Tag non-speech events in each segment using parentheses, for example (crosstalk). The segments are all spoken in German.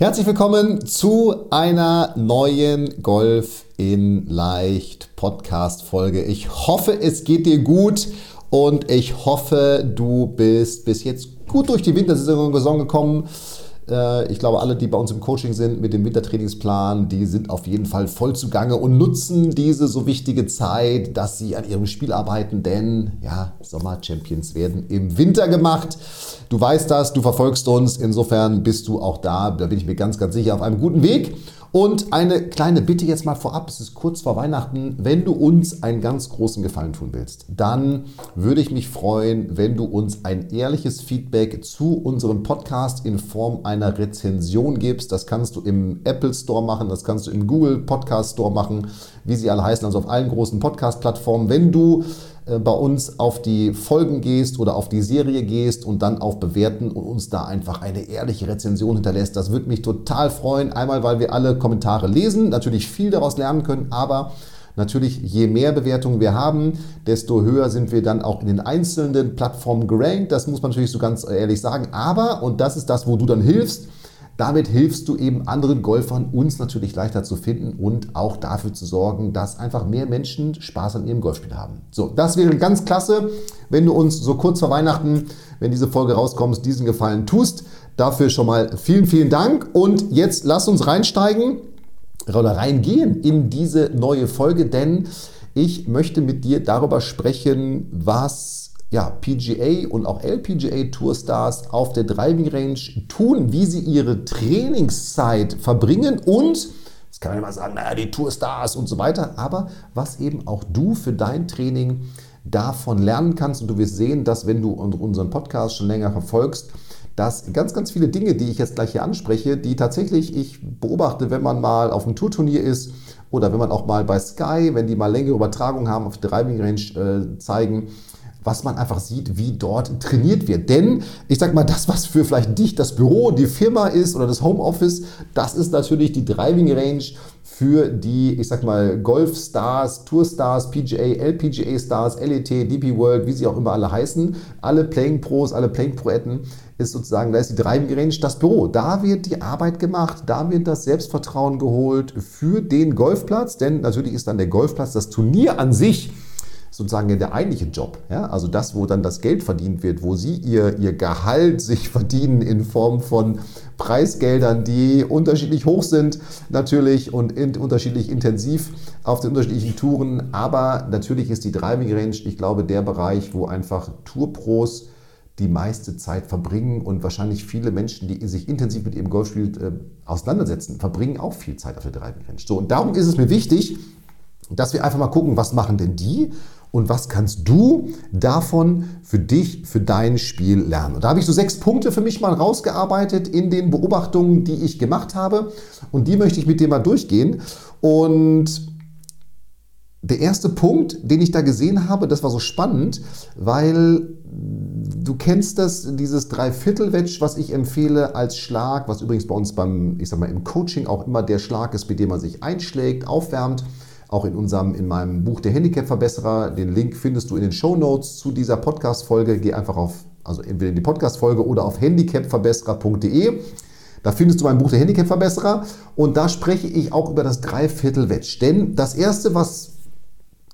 Herzlich willkommen zu einer neuen Golf in Leicht Podcast Folge. Ich hoffe, es geht dir gut und ich hoffe, du bist bis jetzt gut durch die Wintersaison gekommen. Äh, ich glaube, alle, die bei uns im Coaching sind mit dem Wintertrainingsplan, die sind auf jeden Fall voll zugange und nutzen diese so wichtige Zeit, dass sie an ihrem Spiel arbeiten, denn ja, Sommer-Champions werden im Winter gemacht. Du weißt das, du verfolgst uns, insofern bist du auch da, da bin ich mir ganz, ganz sicher, auf einem guten Weg. Und eine kleine Bitte jetzt mal vorab, es ist kurz vor Weihnachten, wenn du uns einen ganz großen Gefallen tun willst, dann würde ich mich freuen, wenn du uns ein ehrliches Feedback zu unserem Podcast in Form einer Rezension gibst. Das kannst du im Apple Store machen, das kannst du im Google Podcast Store machen, wie sie alle heißen, also auf allen großen Podcast-Plattformen. Wenn du bei uns auf die Folgen gehst oder auf die Serie gehst und dann auf Bewerten und uns da einfach eine ehrliche Rezension hinterlässt. Das würde mich total freuen. Einmal, weil wir alle Kommentare lesen, natürlich viel daraus lernen können, aber Natürlich, je mehr Bewertungen wir haben, desto höher sind wir dann auch in den einzelnen Plattformen gerankt. Das muss man natürlich so ganz ehrlich sagen. Aber, und das ist das, wo du dann hilfst, damit hilfst du eben anderen Golfern, uns natürlich leichter zu finden und auch dafür zu sorgen, dass einfach mehr Menschen Spaß an ihrem Golfspiel haben. So, das wäre ganz klasse, wenn du uns so kurz vor Weihnachten, wenn diese Folge rauskommt, diesen Gefallen tust. Dafür schon mal vielen, vielen Dank. Und jetzt lass uns reinsteigen oder reingehen in diese neue Folge, denn ich möchte mit dir darüber sprechen, was ja, PGA und auch LPGA Tourstars auf der Driving Range tun, wie sie ihre Trainingszeit verbringen und das kann man immer sagen, naja, die Tourstars und so weiter, aber was eben auch du für dein Training davon lernen kannst. Und du wirst sehen, dass wenn du unseren Podcast schon länger verfolgst, dass ganz, ganz viele Dinge, die ich jetzt gleich hier anspreche, die tatsächlich ich beobachte, wenn man mal auf einem Tourturnier ist oder wenn man auch mal bei Sky, wenn die mal längere Übertragungen haben, auf der Driving Range äh, zeigen, was man einfach sieht, wie dort trainiert wird. Denn ich sag mal, das, was für vielleicht dich das Büro, die Firma ist oder das Homeoffice, das ist natürlich die Driving Range für die, ich sag mal, Golf-Stars, Tour-Stars, PGA, LPGA-Stars, LET, DP World, wie sie auch immer alle heißen, alle Playing Pros, alle Playing Proetten, ist sozusagen, da ist die Driving Range das Büro. Da wird die Arbeit gemacht, da wird das Selbstvertrauen geholt für den Golfplatz, denn natürlich ist dann der Golfplatz das Turnier an sich sozusagen der eigentliche Job. Ja? Also das, wo dann das Geld verdient wird, wo Sie ihr, ihr Gehalt (laughs) sich verdienen in Form von Preisgeldern, die unterschiedlich hoch sind natürlich und in, unterschiedlich intensiv auf den unterschiedlichen Touren. Aber natürlich ist die Driving Range, ich glaube, der Bereich, wo einfach Tourpros die meiste Zeit verbringen und wahrscheinlich viele Menschen, die sich intensiv mit ihrem Golfspiel äh, auseinandersetzen, verbringen auch viel Zeit auf der Driving Range. So, und darum ist es mir wichtig, dass wir einfach mal gucken, was machen denn die und was kannst du davon für dich, für dein Spiel lernen. Und da habe ich so sechs Punkte für mich mal rausgearbeitet in den Beobachtungen, die ich gemacht habe und die möchte ich mit dir mal durchgehen. Und der erste Punkt, den ich da gesehen habe, das war so spannend, weil du kennst das, dieses Dreiviertel-Wedge, was ich empfehle als Schlag, was übrigens bei uns beim, ich sag mal, im Coaching auch immer der Schlag ist, mit dem man sich einschlägt, aufwärmt auch in unserem, in meinem Buch Der Handicap-Verbesserer. Den Link findest du in den Show Notes zu dieser Podcast-Folge. Geh einfach auf, also entweder in die Podcast-Folge oder auf handicapverbesserer.de. Da findest du mein Buch Der Handicap-Verbesserer und da spreche ich auch über das Dreiviertel-Wedge. Denn das erste, was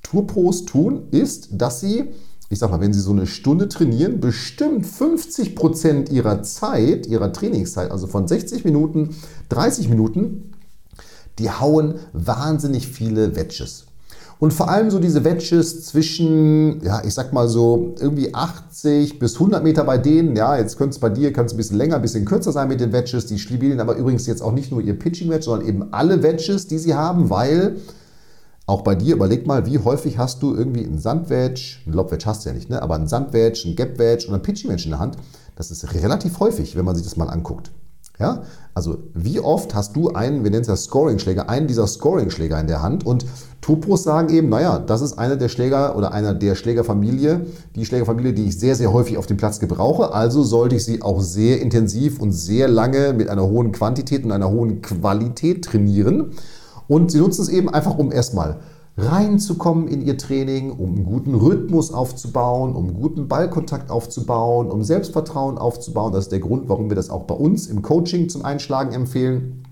Tourpros tun, ist, dass sie, ich sag mal, wenn sie so eine Stunde trainieren, bestimmt 50 Prozent ihrer Zeit, ihrer Trainingszeit, also von 60 Minuten, 30 Minuten, die hauen wahnsinnig viele Wedges. Und vor allem so diese Wedges zwischen, ja, ich sag mal so irgendwie 80 bis 100 Meter bei denen. Ja, jetzt könnte es bei dir, kann es ein bisschen länger, ein bisschen kürzer sein mit den Wedges. Die spielen aber übrigens jetzt auch nicht nur ihr Pitching Wedge, sondern eben alle Wedges, die sie haben, weil Auch bei dir, überleg mal, wie häufig hast du irgendwie einen Sandwedge, einen Lobwedge hast du ja nicht, ne? aber einen Sandwedge, einen Gapwedge und einen Pitching Wedge in der Hand. Das ist relativ häufig, wenn man sich das mal anguckt. Ja, also wie oft hast du einen, wir nennen es ja Scoring-Schläger, einen dieser Scoring-Schläger in der Hand? Und Topos sagen eben, naja, das ist einer der Schläger oder einer der Schlägerfamilie, die Schlägerfamilie, die ich sehr, sehr häufig auf dem Platz gebrauche, also sollte ich sie auch sehr intensiv und sehr lange mit einer hohen Quantität und einer hohen Qualität trainieren. Und sie nutzen es eben einfach, um erstmal reinzukommen in ihr Training, um einen guten Rhythmus aufzubauen, um einen guten Ballkontakt aufzubauen, um Selbstvertrauen aufzubauen. Das ist der Grund, warum wir das auch bei uns im Coaching zum Einschlagen empfehlen.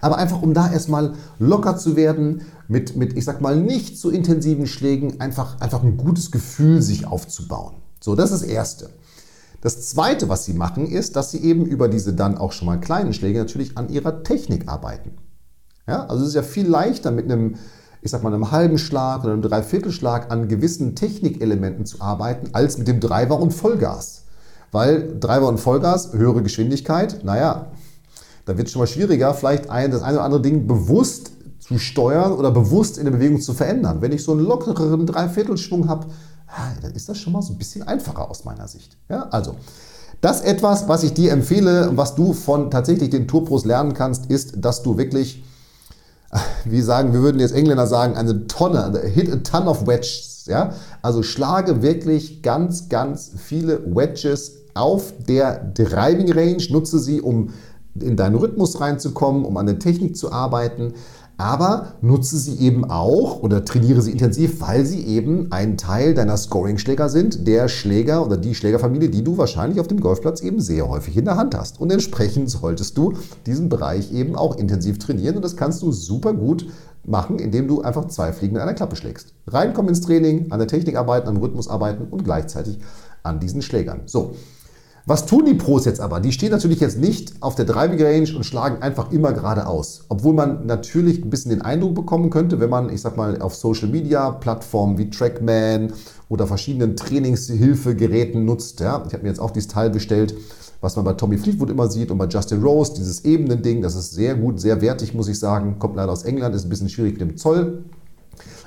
Aber einfach, um da erstmal locker zu werden, mit, mit ich sag mal, nicht so intensiven Schlägen, einfach, einfach ein gutes Gefühl sich aufzubauen. So, das ist das Erste. Das Zweite, was sie machen, ist, dass sie eben über diese dann auch schon mal kleinen Schläge natürlich an ihrer Technik arbeiten. Ja, also es ist ja viel leichter mit einem ich sag mal, einem halben Schlag oder einem Dreiviertelschlag an gewissen Technikelementen zu arbeiten, als mit dem Driver und Vollgas. Weil Driver und Vollgas, höhere Geschwindigkeit, naja, da wird es schon mal schwieriger, vielleicht ein, das eine oder andere Ding bewusst zu steuern oder bewusst in der Bewegung zu verändern. Wenn ich so einen lockeren Dreiviertelschwung habe, dann ist das schon mal so ein bisschen einfacher aus meiner Sicht. Ja, also, das etwas, was ich dir empfehle, was du von tatsächlich den Tourpros lernen kannst, ist, dass du wirklich (laughs) wie sagen, wir würden jetzt Engländer sagen, eine Tonne, hit a ton of wedges. Ja? Also schlage wirklich ganz, ganz viele Wedges auf der Driving Range, nutze sie, um in deinen Rhythmus reinzukommen, um an der Technik zu arbeiten aber nutze sie eben auch oder trainiere sie intensiv, weil sie eben ein Teil deiner Scoring-Schläger sind, der Schläger oder die Schlägerfamilie, die du wahrscheinlich auf dem Golfplatz eben sehr häufig in der Hand hast. Und entsprechend solltest du diesen Bereich eben auch intensiv trainieren und das kannst du super gut machen, indem du einfach zwei Fliegen in einer Klappe schlägst. Reinkommen ins Training, an der Technik arbeiten, an Rhythmus arbeiten und gleichzeitig an diesen Schlägern. So, was tun die Pros jetzt aber? Die stehen natürlich jetzt nicht auf der Driving Range und schlagen einfach immer geradeaus. Obwohl man natürlich ein bisschen den Eindruck bekommen könnte, wenn man, ich sag mal, auf Social Media Plattformen wie Trackman oder verschiedenen Trainingshilfegeräten nutzt. Ja? Ich habe mir jetzt auch dieses Teil bestellt, was man bei Tommy Fleetwood immer sieht und bei Justin Rose, dieses Ebenen-Ding. Das ist sehr gut, sehr wertig, muss ich sagen. Kommt leider aus England, ist ein bisschen schwierig mit dem Zoll.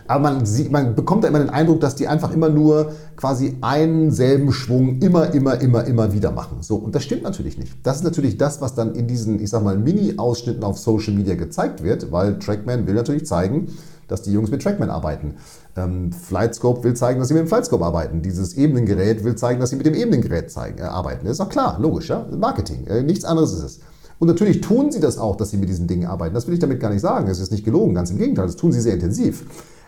Aber man, sieht, man bekommt da immer den Eindruck, dass die einfach immer nur quasi einen selben Schwung immer, immer, immer, immer wieder machen. So, und das stimmt natürlich nicht. Das ist natürlich das, was dann in diesen, ich sag mal, Mini-Ausschnitten auf Social Media gezeigt wird, weil Trackman will natürlich zeigen, dass die Jungs mit Trackman arbeiten. Ähm, Flightscope will zeigen, dass sie mit dem Flightscope arbeiten. Dieses Ebenengerät will zeigen, dass sie mit dem Ebenengerät zeigen, äh, arbeiten. Das ist doch klar, logisch, ja? Marketing. Äh, nichts anderes ist es. Und natürlich tun sie das auch, dass sie mit diesen Dingen arbeiten. Das will ich damit gar nicht sagen. Das ist nicht gelogen, ganz im Gegenteil. Das tun sie sehr intensiv.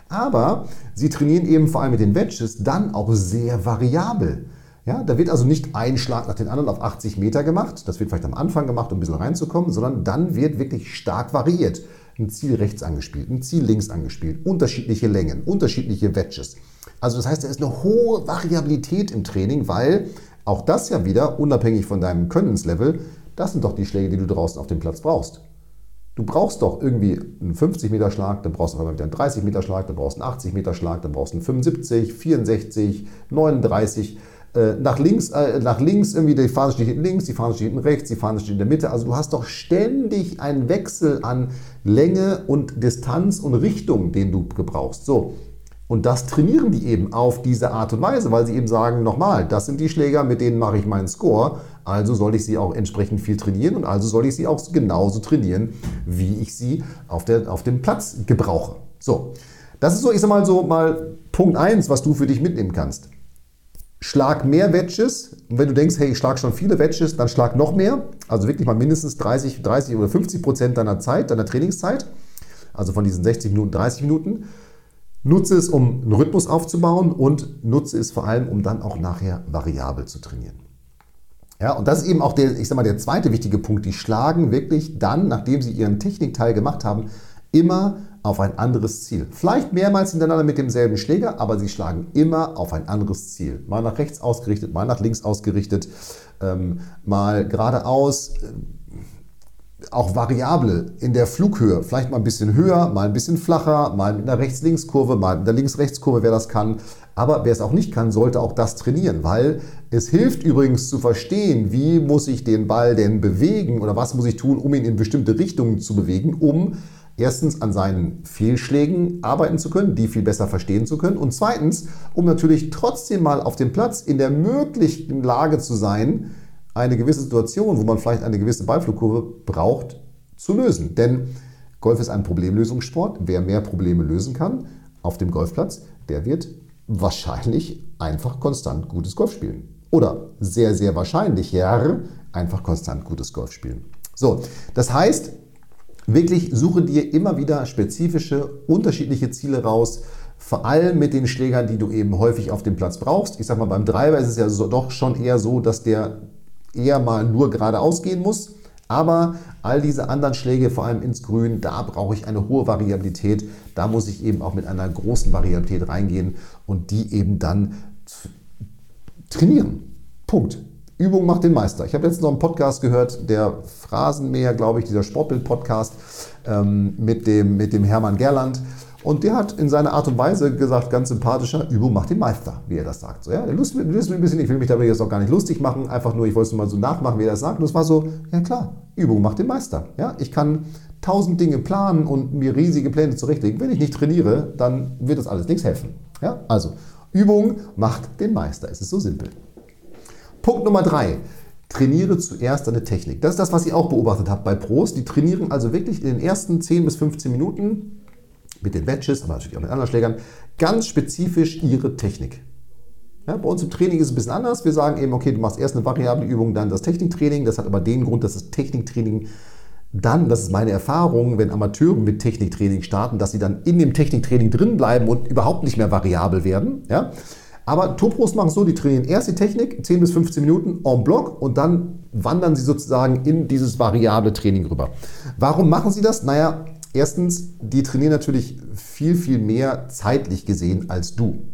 Aber sie trainieren eben vor allem mit den Wedges dann auch sehr variabel. Ja, da wird also nicht ein Schlag nach den anderen auf 80 Meter gemacht, das wird vielleicht am Anfang gemacht, um ein bisschen reinzukommen, sondern dann wird wirklich stark variiert. Ein Ziel rechts angespielt, ein Ziel links angespielt, unterschiedliche Längen, unterschiedliche Wedges. Also das heißt, da ist eine hohe Variabilität im Training, weil auch das ja wieder, unabhängig von deinem Könnenslevel, das sind doch die Schläge, die du draußen auf dem Platz brauchst. Du brauchst doch irgendwie einen 50 Meter Schlag, dann brauchst du aber wieder einen 30 Meter Schlag, dann brauchst du einen 80 Meter Schlag, dann brauchst du einen 75, 64, 39. Äh, nach, links, äh, nach links irgendwie, die Fahne steht hinten links, die Fahne steht hinten rechts, die Fahne steht in der Mitte. Also du hast doch ständig einen Wechsel an Länge und Distanz und Richtung, den du gebrauchst. So, und das trainieren die eben auf diese Art und Weise, weil sie eben sagen, nochmal, das sind die Schläger, mit denen mache ich meinen Score, also soll ich sie auch entsprechend viel trainieren und also soll ich sie auch genauso trainieren, wie ich sie auf, der, auf dem Platz gebrauche. So, das ist so, ich sag mal so mal Punkt 1, was du für dich mitnehmen kannst. Schlag mehr Wedges. Und wenn du denkst, hey, ich schlag schon viele Wedges, dann schlag noch mehr. Also wirklich mal mindestens 30, 30 oder 50 Prozent deiner Zeit, deiner Trainingszeit. Also von diesen 60 Minuten, 30 Minuten. Nutze es, um einen Rhythmus aufzubauen und nutze es vor allem, um dann auch nachher variabel zu trainieren. Ja, und das ist eben auch der, ich sag mal, der zweite wichtige Punkt. Die schlagen wirklich dann, nachdem sie ihren Technikteil gemacht haben, immer auf ein anderes Ziel. Vielleicht mehrmals hintereinander mit demselben Schläger, aber sie schlagen immer auf ein anderes Ziel. Mal nach rechts ausgerichtet, mal nach links ausgerichtet, ähm, mal geradeaus auch variabel in der Flughöhe. Vielleicht mal ein bisschen höher, mal ein bisschen flacher, mal mit einer Rechts-Links-Kurve, mal mit einer Links-Rechts-Kurve, wer das kann. Aber wer es auch nicht kann, sollte auch das trainieren, weil es hilft übrigens zu verstehen, wie muss ich den Ball denn bewegen oder was muss ich tun, um ihn in bestimmte Richtungen zu bewegen, um erstens an seinen Fehlschlägen arbeiten zu können, die viel besser verstehen zu können und zweitens, um natürlich trotzdem mal auf dem Platz in der möglichen Lage zu sein, eine gewisse Situation, wo man vielleicht eine gewisse Ballflugkurve braucht, zu lösen. Denn Golf ist ein Problemlösungssport. Wer mehr Probleme lösen kann auf dem Golfplatz, der wird wahrscheinlich einfach konstant gutes Golf spielen. Oder sehr, sehr wahrscheinlich, ja, einfach konstant gutes Golf spielen. So, das heißt, wirklich suche dir immer wieder spezifische, unterschiedliche Ziele raus, vor allem mit den Schlägern, die du eben häufig auf dem Platz brauchst. Ich sag mal, beim Driver ist es ja so, doch schon eher so, dass der eher mal nur geradeaus gehen muss. Aber all diese anderen Schläge, vor allem ins Grün, da brauche ich eine hohe Variabilität. Da muss ich eben auch mit einer großen Variabilität reingehen und die eben dann trainieren. Punkt. Übung macht den Meister. Ich habe letztens noch einen Podcast gehört, der Phrasenmäher, glaube ich, dieser Sportbild-Podcast ähm, mit, dem, mit dem Hermann Gerland. Und der hat in seiner Art und Weise gesagt, ganz sympathischer, Übung macht den Meister, wie er das sagt. So, ja, Lust, Lust ein bisschen, ich will mich dabei jetzt auch gar nicht lustig machen, einfach nur, ich wollte es mal so nachmachen, wie er das sagt. Und es war so, ja klar, Übung macht den Meister. Ja, ich kann tausend Dinge planen und mir riesige Pläne zurechtlegen. Wenn ich nicht trainiere, dann wird das alles nichts helfen. Ja, also Übung macht den Meister. Es ist so simpel. Punkt Nummer drei. Trainiere zuerst deine Technik. Das ist das, was ich auch beobachtet habe bei Pros. Die trainieren also wirklich in den ersten 10 bis 15 Minuten mit den Wedges, aber natürlich auch mit anderen Schlägern, ganz spezifisch ihre Technik. Ja, bei uns im Training ist es ein bisschen anders. Wir sagen eben, okay, du machst erst eine variable Übung, dann das Techniktraining. Das hat aber den Grund, dass das Techniktraining dann, das ist meine Erfahrung, wenn Amateure mit Techniktraining starten, dass sie dann in dem Techniktraining drin bleiben und überhaupt nicht mehr variabel werden. Ja? Aber Topros machen so, die trainieren erst die Technik, 10 bis 15 Minuten en bloc und dann wandern sie sozusagen in dieses variable Training rüber. Warum machen sie das? Naja, erstens, die trainieren natürlich viel, viel mehr zeitlich gesehen als du.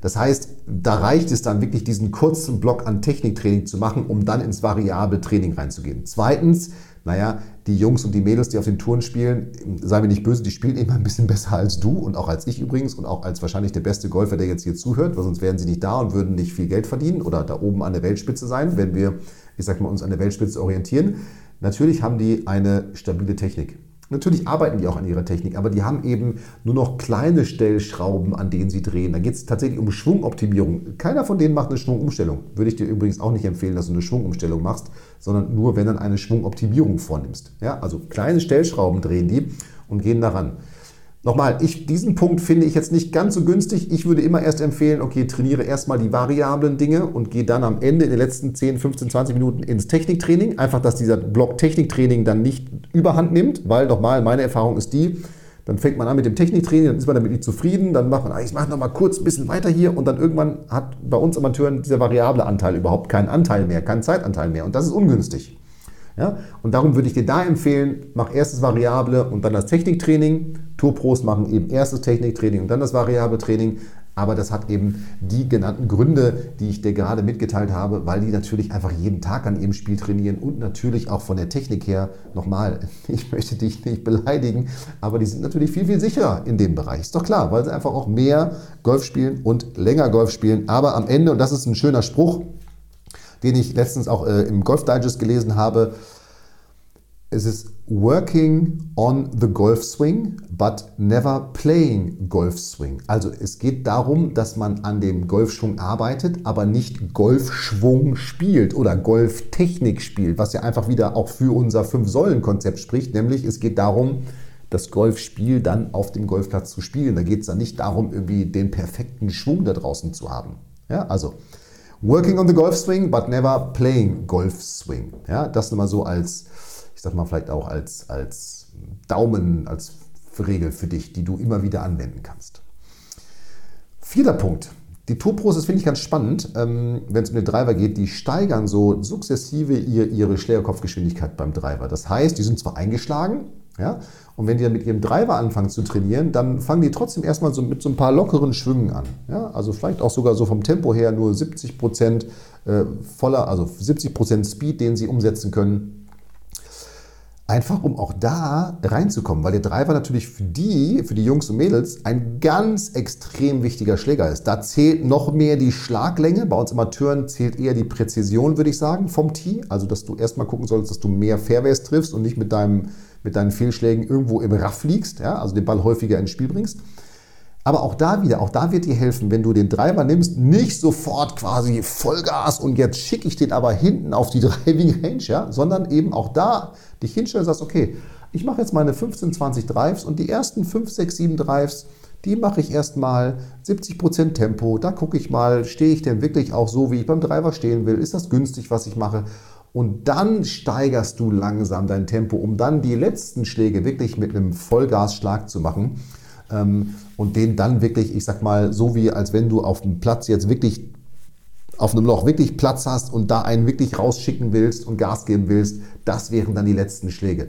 Das heißt, da reicht es dann wirklich, diesen kurzen Block an Techniktraining zu machen, um dann ins variable Training reinzugehen. Zweitens, naja, die Jungs und die Mädels, die auf den Touren spielen, sei mir nicht böse, die spielen immer ein bisschen besser als du und auch als ich übrigens und auch als wahrscheinlich der beste Golfer, der jetzt hier zuhört, weil sonst wären sie nicht da und würden nicht viel Geld verdienen oder da oben an der Weltspitze sein, wenn wir, ich sag mal, uns an der Weltspitze orientieren. Natürlich haben die eine stabile Technik. Natürlich arbeiten die auch an ihrer Technik, aber die haben eben nur noch kleine Stellschrauben, an denen sie drehen. Da geht es tatsächlich um Schwungoptimierung. Keiner von denen macht eine Schwungumstellung. Würde ich dir übrigens auch nicht empfehlen, dass du eine Schwungumstellung machst, sondern nur, wenn dann eine Schwungoptimierung vornimmst. Ja, also kleine Stellschrauben drehen die und gehen daran. Nochmal, ich, diesen Punkt finde ich jetzt nicht ganz so günstig. Ich würde immer erst empfehlen, okay, trainiere erstmal die variablen Dinge und gehe dann am Ende in den letzten 10, 15, 20 Minuten ins Techniktraining. Einfach, dass dieser Block Techniktraining dann nicht überhand nimmt, weil nochmal, meine Erfahrung ist die, dann fängt man an mit dem Techniktraining, dann ist man damit nicht zufrieden, dann macht man, ah, ich mache nochmal kurz ein bisschen weiter hier und dann irgendwann hat bei uns Amateuren dieser variable Anteil überhaupt keinen Anteil mehr, keinen Zeitanteil mehr und das ist ungünstig. Ja? Und darum würde ich dir da empfehlen, mach erst das Variable und dann das Techniktraining. Tourpros machen eben erst das Techniktraining und dann das variable Training. Aber das hat eben die genannten Gründe, die ich dir gerade mitgeteilt habe, weil die natürlich einfach jeden Tag an ihrem Spiel trainieren und natürlich auch von der Technik her, nochmal, (laughs) ich möchte dich nicht beleidigen, aber die sind natürlich viel, viel sicherer in dem Bereich. Ist doch klar, weil sie einfach auch mehr Golf spielen und länger Golf spielen. Aber am Ende, und das ist ein schöner Spruch, den ich letztens auch äh, im Golf Digest gelesen habe. Es ist working on the golf swing, but never playing golf swing. Also es geht darum, dass man an dem Golfschwung arbeitet, aber nicht Golfschwung spielt oder Golftechnik spielt, was ja einfach wieder auch für unser Fünf-Säulen-Konzept spricht, nämlich es geht darum, das Golfspiel dann auf dem Golfplatz zu spielen. Da geht es dann nicht darum, irgendwie den perfekten Schwung da draußen zu haben. Ja, also Working on the golf swing, but never playing golf swing. Ja, das mal so als, ich sag mal vielleicht auch als, als Daumen, als Regel für dich, die du immer wieder anwenden kannst. Vierter Punkt. Die Tourpros, das finde ich ganz spannend, ähm, wenn es um den Driver geht, die steigern so sukzessive ihre, ihre Schlägerkopfgeschwindigkeit beim Driver. Das heißt, die sind zwar eingeschlagen, ja? Und wenn die dann mit ihrem Driver anfangen zu trainieren, dann fangen die trotzdem erstmal so mit so ein paar lockeren Schwüngen an. Ja? Also vielleicht auch sogar so vom Tempo her nur 70 Prozent äh, voller, also 70 Prozent Speed, den sie umsetzen können. Einfach um auch da reinzukommen, weil der Driver natürlich für die, für die Jungs und Mädels ein ganz extrem wichtiger Schläger ist. Da zählt noch mehr die Schlaglänge. Bei uns Amateuren zählt eher die Präzision, würde ich sagen, vom Tee. Also, dass du erstmal gucken solltest, dass du mehr Fairways triffst und nicht mit, deinem, mit deinen Fehlschlägen irgendwo im Raff liegst, ja? also den Ball häufiger ins Spiel bringst. Aber auch da wieder, auch da wird dir helfen, wenn du den Driver nimmst, nicht sofort quasi Vollgas und jetzt schicke ich den aber hinten auf die (laughs) Driving Range, ja, sondern eben auch da dich hinstellen und sagst, okay, ich mache jetzt meine 15, 20 Drives und die ersten 5, 6, 7 Drives, die mache ich erstmal 70% Tempo. Da gucke ich mal, stehe ich denn wirklich auch so, wie ich beim Driver stehen will? Ist das günstig, was ich mache? Und dann steigerst du langsam dein Tempo, um dann die letzten Schläge wirklich mit einem Vollgasschlag zu machen und den dann wirklich, ich sag mal, so wie als wenn du auf dem Platz jetzt wirklich auf einem Loch wirklich Platz hast und da einen wirklich rausschicken willst und Gas geben willst, das wären dann die letzten Schläge.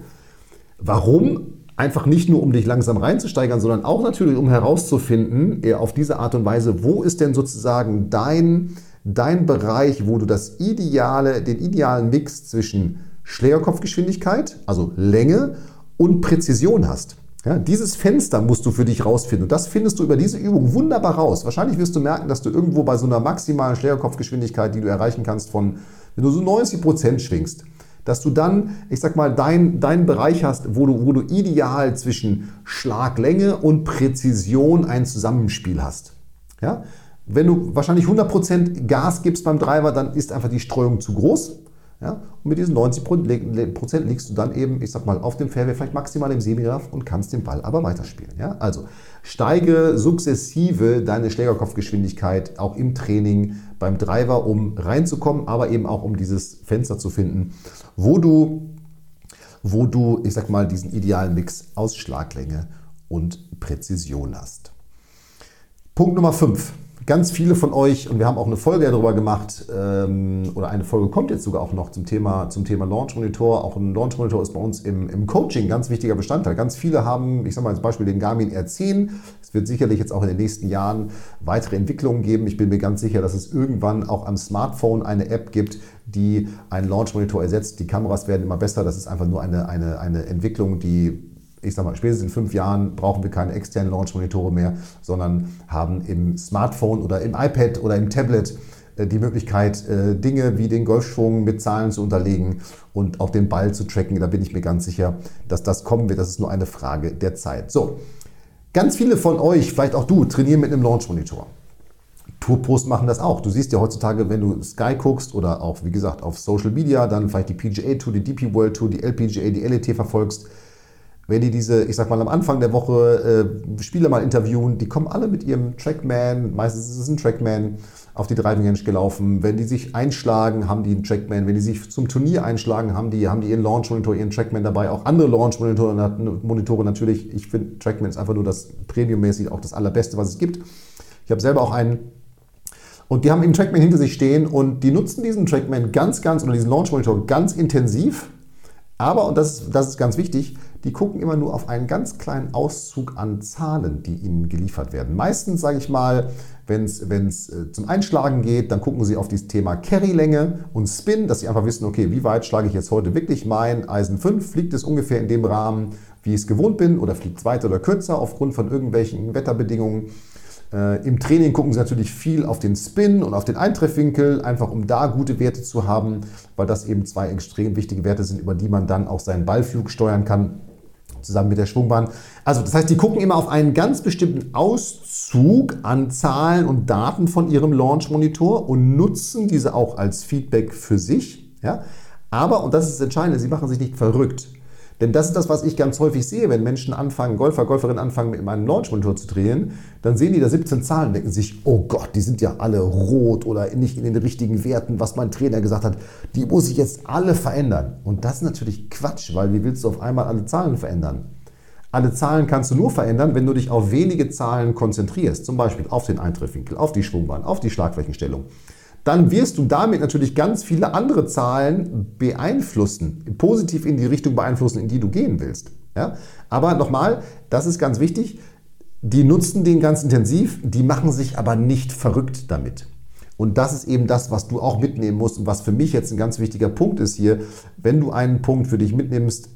Warum? Einfach nicht nur, um dich langsam reinzusteigern, sondern auch natürlich, um herauszufinden, auf diese Art und Weise, wo ist denn sozusagen dein, dein Bereich, wo du das ideale, den idealen Mix zwischen Schlägerkopfgeschwindigkeit, also Länge und Präzision hast. Ja, dieses Fenster musst du für dich rausfinden und das findest du über diese Übung wunderbar raus. Wahrscheinlich wirst du merken, dass du irgendwo bei so einer maximalen Schlägerkopfgeschwindigkeit, die du erreichen kannst, von, wenn du so 90 Prozent schwingst, dass du dann, ich sag mal, deinen dein Bereich hast, wo du, wo du ideal zwischen Schlaglänge und Präzision ein Zusammenspiel hast. Ja? Wenn du wahrscheinlich 100% Gas gibst beim Driver, dann ist einfach die Streuung zu groß. Ja? Und mit diesen 90 Prozent liegst du dann eben, ich sag mal, auf dem Fairway, vielleicht maximal im Semiraff und kannst den Ball aber weiterspielen. Ja? Also steige sukzessive deine Schlägerkopfgeschwindigkeit auch im Training beim Driver, um reinzukommen, aber eben auch um dieses Fenster zu finden, wo du, wo du, ich sag mal, diesen idealen Mix aus Schlaglänge und Präzision hast. Punkt Nummer 5 ganz viele von euch, und wir haben auch eine Folge darüber gemacht, ähm, oder eine Folge kommt jetzt sogar auch noch zum Thema, zum Thema Launch Monitor. Auch ein Launch Monitor ist bei uns im, im Coaching ganz wichtiger Bestandteil. Ganz viele haben, ich sage mal als Beispiel den Garmin R10. Es wird sicherlich jetzt auch in den nächsten Jahren weitere Entwicklungen geben. Ich bin mir ganz sicher, dass es irgendwann auch am Smartphone eine App gibt, die einen Launch Monitor ersetzt. Die Kameras werden immer besser. Das ist einfach nur eine, eine, eine Entwicklung, die ich sag mal, spätestens in fünf Jahren brauchen wir keine externen Launch-Monitore mehr, sondern haben im Smartphone oder im iPad oder im Tablet äh, die Möglichkeit, äh, Dinge wie den Golfschwung mit Zahlen zu unterlegen und auch den Ball zu tracken. Da bin ich mir ganz sicher, dass das kommen wird. Das ist nur eine Frage der Zeit. So, ganz viele von euch, vielleicht auch du, trainieren mit einem Launch-Monitor. Tourpost machen das auch. Du siehst ja heutzutage, wenn du Sky guckst oder auch, wie gesagt, auf Social Media, dann vielleicht die PGA Tour, die DP World Tour, die LPGA, die LET verfolgst, wenn die diese, ich sag mal, am Anfang der Woche äh, Spieler mal interviewen, die kommen alle mit ihrem Trackman, meistens ist es ein Trackman, auf die Driving Range gelaufen. Wenn die sich einschlagen, haben die einen Trackman. Wenn die sich zum Turnier einschlagen, haben die, haben die ihren Launch Monitor, ihren Trackman dabei. Auch andere Launch Monitore, natürlich. Ich finde, Trackman ist einfach nur das Premium-mäßig auch das allerbeste, was es gibt. Ich habe selber auch einen. Und die haben eben Trackman hinter sich stehen und die nutzen diesen Trackman ganz, ganz oder diesen Launch Monitor ganz intensiv. Aber, und das das ist ganz wichtig, die gucken immer nur auf einen ganz kleinen Auszug an Zahlen, die ihnen geliefert werden. Meistens, sage ich mal, wenn es äh, zum Einschlagen geht, dann gucken sie auf das Thema Carry-Länge und Spin, dass sie einfach wissen, okay, wie weit schlage ich jetzt heute wirklich mein Eisen 5? Fliegt es ungefähr in dem Rahmen, wie ich es gewohnt bin, oder fliegt es weiter oder kürzer aufgrund von irgendwelchen Wetterbedingungen? Äh, Im Training gucken sie natürlich viel auf den Spin und auf den Eintreffwinkel, einfach um da gute Werte zu haben, weil das eben zwei extrem wichtige Werte sind, über die man dann auch seinen Ballflug steuern kann zusammen mit der Schwungbahn. Also das heißt, die gucken immer auf einen ganz bestimmten Auszug an Zahlen und Daten von ihrem Launch-Monitor und nutzen diese auch als Feedback für sich. Ja? Aber, und das ist das Entscheidende, sie machen sich nicht verrückt. Denn das ist das, was ich ganz häufig sehe, wenn Menschen anfangen, Golfer, Golferinnen anfangen, mit meinem Launch-Monitor zu drehen, dann sehen die da 17 Zahlen und denken sich, oh Gott, die sind ja alle rot oder nicht in den richtigen Werten, was mein Trainer gesagt hat, die muss ich jetzt alle verändern. Und das ist natürlich Quatsch, weil wie willst du auf einmal alle Zahlen verändern? Alle Zahlen kannst du nur verändern, wenn du dich auf wenige Zahlen konzentrierst, zum Beispiel auf den Eintreffwinkel, auf die Schwungbahn, auf die Schlagflächenstellung dann wirst du damit natürlich ganz viele andere Zahlen beeinflussen, positiv in die Richtung beeinflussen, in die du gehen willst. Ja? Aber nochmal, das ist ganz wichtig, die nutzen den ganz intensiv, die machen sich aber nicht verrückt damit. Und das ist eben das, was du auch mitnehmen musst und was für mich jetzt ein ganz wichtiger Punkt ist hier. Wenn du einen Punkt für dich mitnimmst,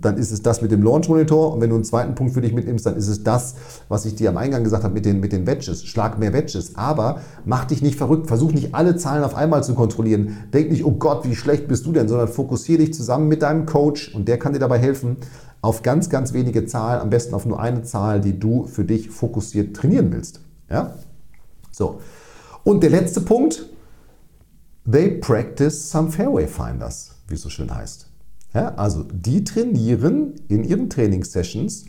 dann ist es das mit dem Launch Monitor. Und wenn du einen zweiten Punkt für dich mitnimmst, dann ist es das, was ich dir am Eingang gesagt habe mit den, mit den Wedges. Schlag mehr Wedges. Aber mach dich nicht verrückt. Versuch nicht alle Zahlen auf einmal zu kontrollieren. Denk nicht, oh Gott, wie schlecht bist du denn, sondern fokussiere dich zusammen mit deinem Coach und der kann dir dabei helfen, auf ganz, ganz wenige Zahlen, am besten auf nur eine Zahl, die du für dich fokussiert trainieren willst. Ja? So. Und der letzte Punkt, they practice some fairway finders, wie es so schön heißt. Ja, also die trainieren in ihren Trainingssessions,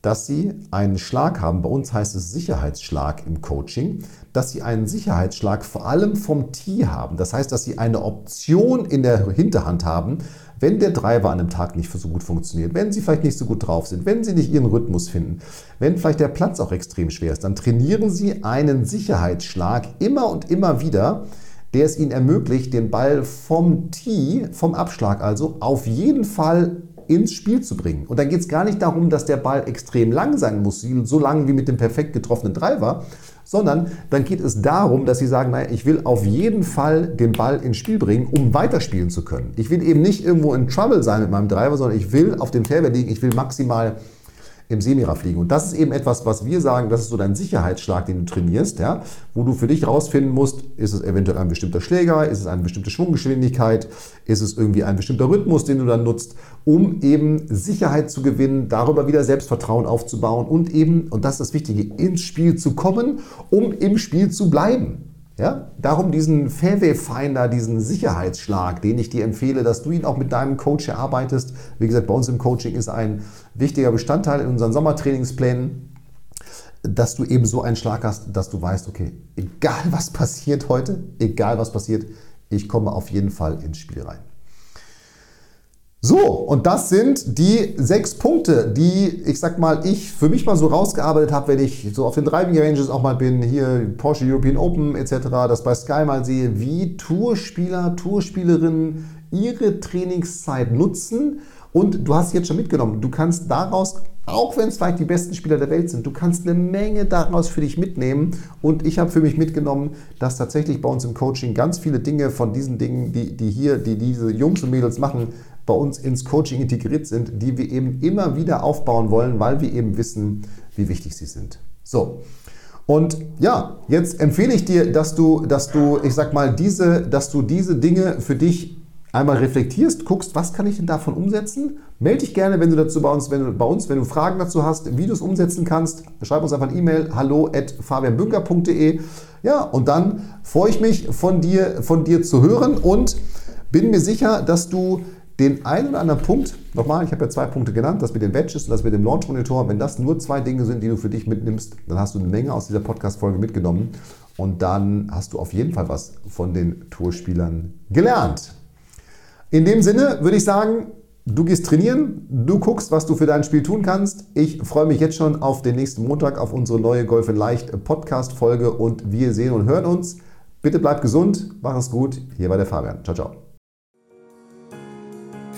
dass sie einen Schlag haben. Bei uns heißt es Sicherheitsschlag im Coaching, dass sie einen Sicherheitsschlag vor allem vom Tee haben. Das heißt, dass sie eine Option in der Hinterhand haben, wenn der Driver an einem Tag nicht so gut funktioniert, wenn sie vielleicht nicht so gut drauf sind, wenn sie nicht ihren Rhythmus finden, wenn vielleicht der Platz auch extrem schwer ist, dann trainieren sie einen Sicherheitsschlag immer und immer wieder, der es ihnen ermöglicht, den Ball vom Tee, vom Abschlag also, auf jeden Fall ins Spiel zu bringen. Und dann geht es gar nicht darum, dass der Ball extrem lang sein muss, so lang wie mit dem perfekt getroffenen Driver, sondern dann geht es darum, dass sie sagen, naja, ich will auf jeden Fall den Ball ins Spiel bringen, um weiterspielen zu können. Ich will eben nicht irgendwo in Trouble sein mit meinem Driver, sondern ich will auf dem Fairway liegen, ich will maximal im Semira fliegen. Und das ist eben etwas, was wir sagen, das ist so dein Sicherheitsschlag, den du trainierst, ja, wo du für dich rausfinden musst, ist es eventuell ein bestimmter Schläger, ist es eine bestimmte Schwunggeschwindigkeit, ist es irgendwie ein bestimmter Rhythmus, den du dann nutzt, um eben Sicherheit zu gewinnen, darüber wieder Selbstvertrauen aufzubauen und eben, und das ist das Wichtige, ins Spiel zu kommen, um im Spiel zu bleiben. Ja? Darum diesen Fairway Finder, diesen Sicherheitsschlag, den ich dir empfehle, dass du ihn auch mit deinem Coach erarbeitest. Wie gesagt, bei uns im Coaching ist ein wichtiger Bestandteil in unseren Sommertrainingsplänen, dass du eben so einen Schlag hast, dass du weißt, okay, egal was passiert heute, egal was passiert, ich komme auf jeden Fall ins Spiel rein. So, und das sind die sechs Punkte, die, ich sag mal, ich für mich mal so rausgearbeitet habe, wenn ich so auf den Driving Ranges auch mal bin, hier Porsche European Open etc., das bei Sky mal sehe, wie Tourspieler, Tourspielerinnen ihre Trainingszeit nutzen. Und du hast jetzt schon mitgenommen, du kannst daraus, auch wenn es vielleicht die besten Spieler der Welt sind, du kannst eine Menge daraus für dich mitnehmen. Und ich habe für mich mitgenommen, dass tatsächlich bei uns im Coaching ganz viele Dinge von diesen Dingen, die, die hier, die diese Jungs und Mädels machen, bei uns ins Coaching integriert sind, die wir eben immer wieder aufbauen wollen, weil wir eben wissen, wie wichtig sie sind. So. Und ja, jetzt empfehle ich dir, dass du, dass du, ich sag mal, diese, dass du diese Dinge für dich einmal reflektierst, guckst, was kann ich denn davon umsetzen? Melde dich gerne, wenn du dazu bei uns, wenn du, bei uns, wenn du Fragen dazu hast, wie du es umsetzen kannst. Schreib uns einfach eine E-Mail, hallo at fabianbünker.de. Ja, und dann freue ich mich von dir, von dir zu hören und bin mir sicher, dass du den einen oder anderen Punkt, nochmal, ich habe ja zwei Punkte genannt, das mit den Badges und das mit dem Launch Monitor, wenn das nur zwei Dinge sind, die du für dich mitnimmst, dann hast du eine Menge aus dieser Podcast-Folge mitgenommen und dann hast du auf jeden Fall was von den Tourspielern gelernt. In dem Sinne würde ich sagen, du gehst trainieren, du guckst, was du für dein Spiel tun kannst. Ich freue mich jetzt schon auf den nächsten Montag, auf unsere neue Golf in Leicht Podcast-Folge und wir sehen und hören uns. Bitte bleib gesund, mach es gut. Hier war der Fabian. Ciao, ciao.